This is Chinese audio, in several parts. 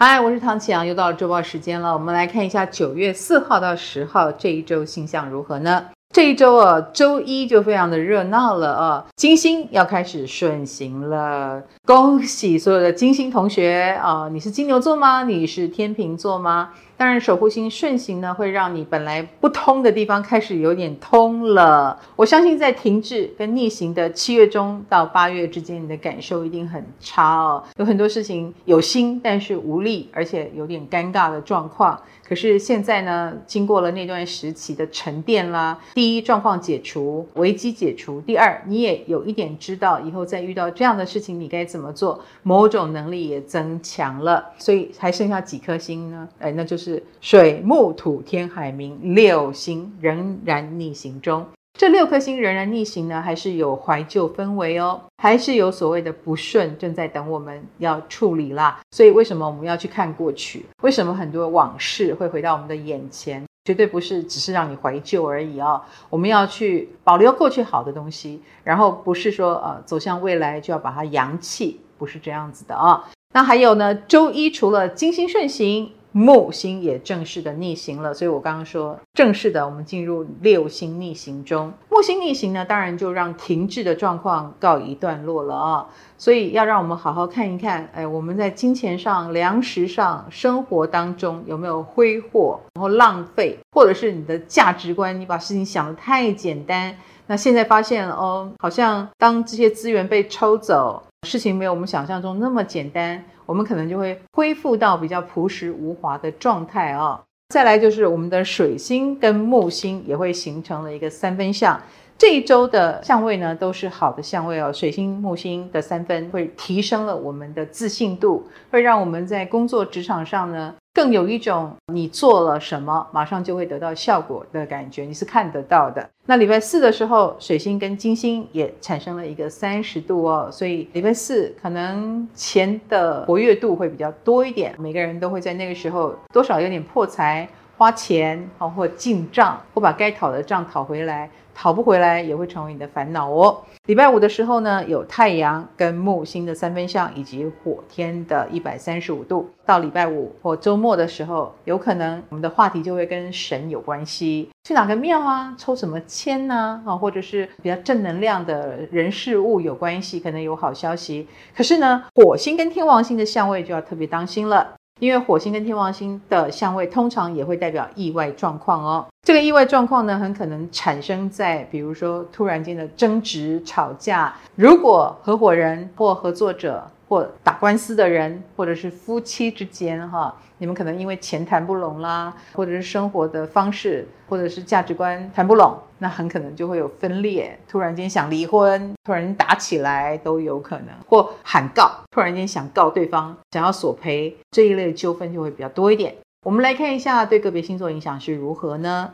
嗨，我是唐启阳，又到了周报时间了。我们来看一下九月四号到十号这一周星象如何呢？这一周啊，周一就非常的热闹了啊，金星要开始顺行了，恭喜所有的金星同学啊！你是金牛座吗？你是天秤座吗？当然，守护星顺行呢，会让你本来不通的地方开始有点通了。我相信在停滞跟逆行的七月中到八月之间，你的感受一定很差哦。有很多事情有心，但是无力，而且有点尴尬的状况。可是现在呢，经过了那段时期的沉淀啦，第一，状况解除，危机解除；第二，你也有一点知道以后再遇到这样的事情，你该怎么做，某种能力也增强了。所以还剩下几颗星呢？哎，那就是。水木土天海冥六星仍然逆行中，这六颗星仍然逆行呢，还是有怀旧氛围哦，还是有所谓的不顺正在等我们要处理啦。所以为什么我们要去看过去？为什么很多往事会回到我们的眼前？绝对不是只是让你怀旧而已哦。我们要去保留过去好的东西，然后不是说呃走向未来就要把它扬弃，不是这样子的啊、那还有呢，周一除了金星顺行。木星也正式的逆行了，所以我刚刚说正式的，我们进入六星逆行中。木星逆行呢，当然就让停滞的状况告一段落了啊。所以要让我们好好看一看，哎，我们在金钱上、粮食上、生活当中有没有挥霍，然后浪费，或者是你的价值观，你把事情想得太简单。那现在发现哦，好像当这些资源被抽走，事情没有我们想象中那么简单。我们可能就会恢复到比较朴实无华的状态啊、再来就是我们的水星跟木星也会形成了一个三分相。这一周的相位呢都是好的相位哦。水星木星的三分会提升了我们的自信度，会让我们在工作职场上呢。更有一种你做了什么，马上就会得到效果的感觉，你是看得到的。那礼拜四的时候，水星跟金星也产生了一个三十度哦，所以礼拜四可能钱的活跃度会比较多一点，每个人都会在那个时候多少有点破财。花钱啊，或进账，或把该讨的账讨回来，跑不回来也会成为你的烦恼哦。礼拜五的时候呢，有太阳跟木星的三分相，以及火天的一百三十五度。到礼拜五或周末的时候，有可能我们的话题就会跟神有关系，去哪个庙啊，抽什么签呢？啊，或者是比较正能量的人事物有关系，可能有好消息。可是呢，火星跟天王星的相位就要特别当心了。因为火星跟天王星的相位，通常也会代表意外状况哦。这个意外状况呢，很可能产生在比如说突然间的争执、吵架。如果合伙人或合作者，或打官司的人，或者是夫妻之间，哈，你们可能因为钱谈不拢啦，或者是生活的方式，或者是价值观谈不拢，那很可能就会有分裂，突然间想离婚，突然间打起来都有可能，或喊告，突然间想告对方，想要索赔，这一类的纠纷就会比较多一点。我们来看一下对个别星座影响是如何呢？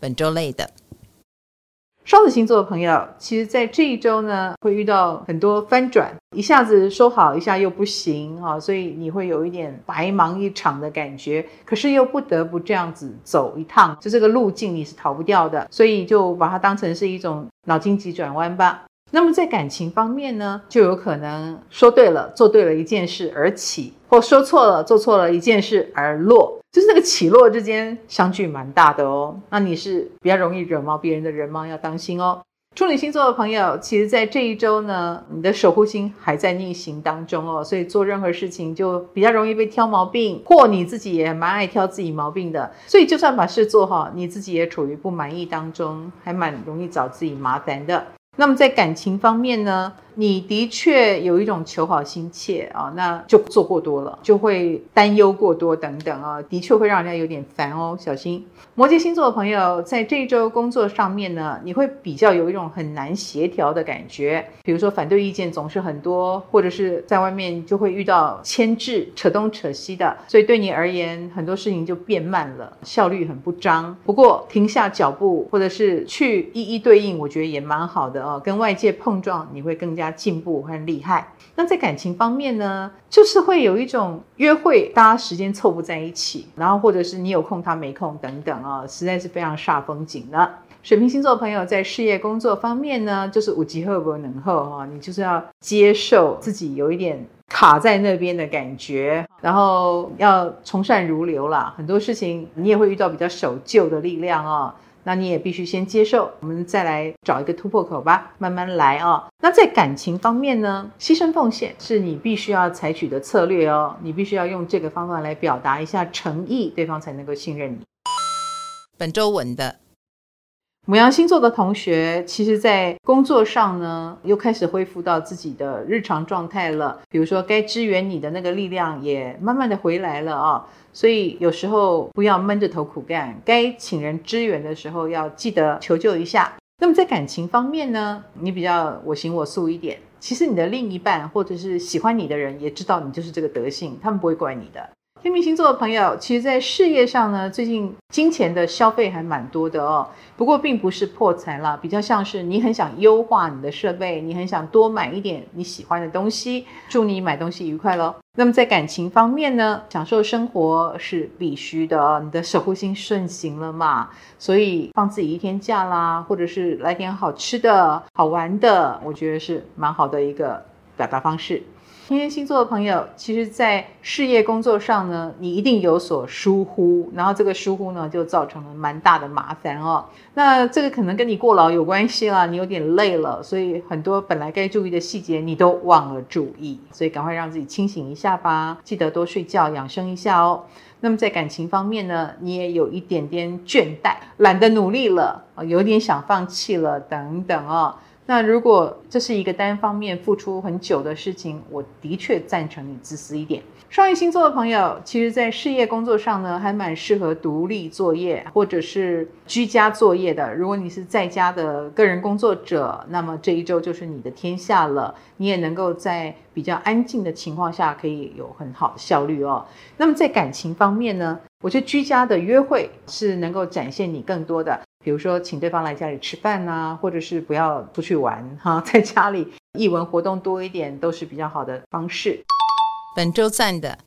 本周类的。双子星座的朋友，其实，在这一周呢，会遇到很多翻转，一下子说好，一下又不行哈，所以你会有一点白忙一场的感觉，可是又不得不这样子走一趟，就这个路径你是逃不掉的，所以就把它当成是一种脑筋急转弯吧。那么在感情方面呢，就有可能说对了，做对了一件事而起，或说错了，做错了一件事而落，就是那个起落之间相距蛮大的哦。那你是比较容易惹毛别人的人吗？要当心哦。处女星座的朋友，其实在这一周呢，你的守护星还在逆行当中哦，所以做任何事情就比较容易被挑毛病，或你自己也蛮爱挑自己毛病的，所以就算把事做好，你自己也处于不满意当中，还蛮容易找自己麻烦的。那么在感情方面呢，你的确有一种求好心切啊，那就做过多了，就会担忧过多等等啊，的确会让人家有点烦哦，小心。摩羯星座的朋友，在这一周工作上面呢，你会比较有一种很难协调的感觉，比如说反对意见总是很多，或者是在外面就会遇到牵制、扯东扯西的，所以对你而言，很多事情就变慢了，效率很不彰。不过停下脚步，或者是去一一对应，我觉得也蛮好的哦，跟外界碰撞，你会更加进步很厉害。那在感情方面呢，就是会有一种约会，大家时间凑不在一起，然后或者是你有空他没空等等啊，实在是非常煞风景的。水瓶星座朋友在事业工作方面呢，就是五级后不能后哈，你就是要接受自己有一点卡在那边的感觉，然后要从善如流啦。很多事情你也会遇到比较守旧的力量哦。那你也必须先接受，我们再来找一个突破口吧，慢慢来哦。那在感情方面呢，牺牲奉献是你必须要采取的策略哦。你必须要用这个方法来表达一下诚意，对方才能够信任你。本周文的母羊星座的同学，其实在工作上呢，又开始恢复到自己的日常状态了。比如说，该支援你的那个力量也慢慢的回来了啊。所以有时候不要闷着头苦干，该请人支援的时候要记得求救一下。那么在感情方面呢，你比较我行我素一点。其实你的另一半或者是喜欢你的人也知道你就是这个德性，他们不会怪你的。天秤星座的朋友，其实，在事业上呢，最近金钱的消费还蛮多的哦。不过，并不是破财啦，比较像是你很想优化你的设备，你很想多买一点你喜欢的东西。祝你买东西愉快喽。那么，在感情方面呢，享受生活是必须的。你的守护星顺行了嘛，所以放自己一天假啦，或者是来点好吃的好玩的，我觉得是蛮好的一个表达方式。天蝎星座的朋友，其实，在事业工作上呢，你一定有所疏忽，然后这个疏忽呢，就造成了蛮大的麻烦哦。那这个可能跟你过劳有关系啦，你有点累了，所以很多本来该注意的细节你都忘了注意，所以赶快让自己清醒一下吧，记得多睡觉，养生一下哦。那么在感情方面呢，你也有一点点倦怠，懒得努力了，有点想放弃了，等等哦。那如果这是一个单方面付出很久的事情，我的确赞成你自私一点。双鱼星座的朋友，其实，在事业工作上呢，还蛮适合独立作业或者是居家作业的。如果你是在家的个人工作者，那么这一周就是你的天下了。你也能够在比较安静的情况下，可以有很好的效率哦。那么在感情方面呢，我觉得居家的约会是能够展现你更多的。比如说，请对方来家里吃饭呐，或者是不要出去玩哈，在家里艺文活动多一点，都是比较好的方式。本周赞的，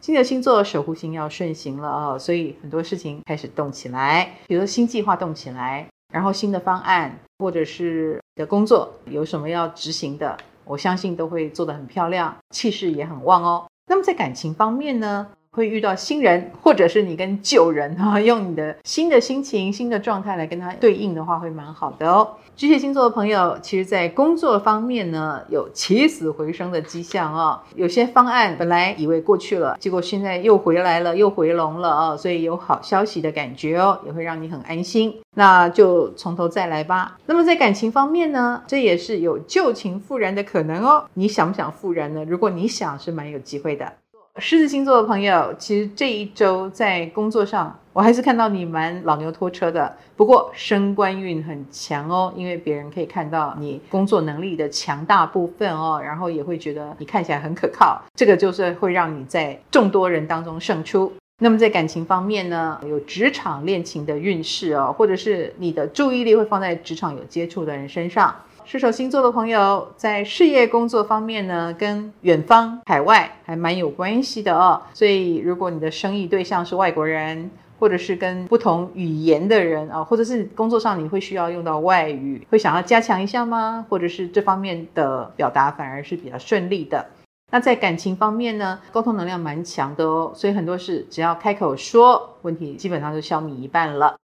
金牛星座守护星要顺行了啊，所以很多事情开始动起来，比如说新计划动起来，然后新的方案或者是的工作有什么要执行的，我相信都会做得很漂亮，气势也很旺哦。那么在感情方面呢？会遇到新人，或者是你跟旧人哈，用你的新的心情、新的状态来跟他对应的话，会蛮好的哦。巨蟹星座的朋友，其实，在工作方面呢，有起死回生的迹象哦。有些方案本来以为过去了，结果现在又回来了，又回笼了哦。所以有好消息的感觉哦，也会让你很安心。那就从头再来吧。那么在感情方面呢，这也是有旧情复燃的可能哦。你想不想复燃呢？如果你想，是蛮有机会的。狮子星座的朋友，其实这一周在工作上，我还是看到你蛮老牛拖车的。不过升官运很强哦，因为别人可以看到你工作能力的强大部分哦，然后也会觉得你看起来很可靠。这个就是会让你在众多人当中胜出。那么在感情方面呢，有职场恋情的运势哦，或者是你的注意力会放在职场有接触的人身上。射手星座的朋友在事业工作方面呢，跟远方海外还蛮有关系的哦。所以，如果你的生意对象是外国人，或者是跟不同语言的人啊，或者是工作上你会需要用到外语，会想要加强一下吗？或者是这方面的表达反而是比较顺利的。那在感情方面呢，沟通能量蛮强的哦，所以很多事只要开口说，问题基本上就消弭一半了。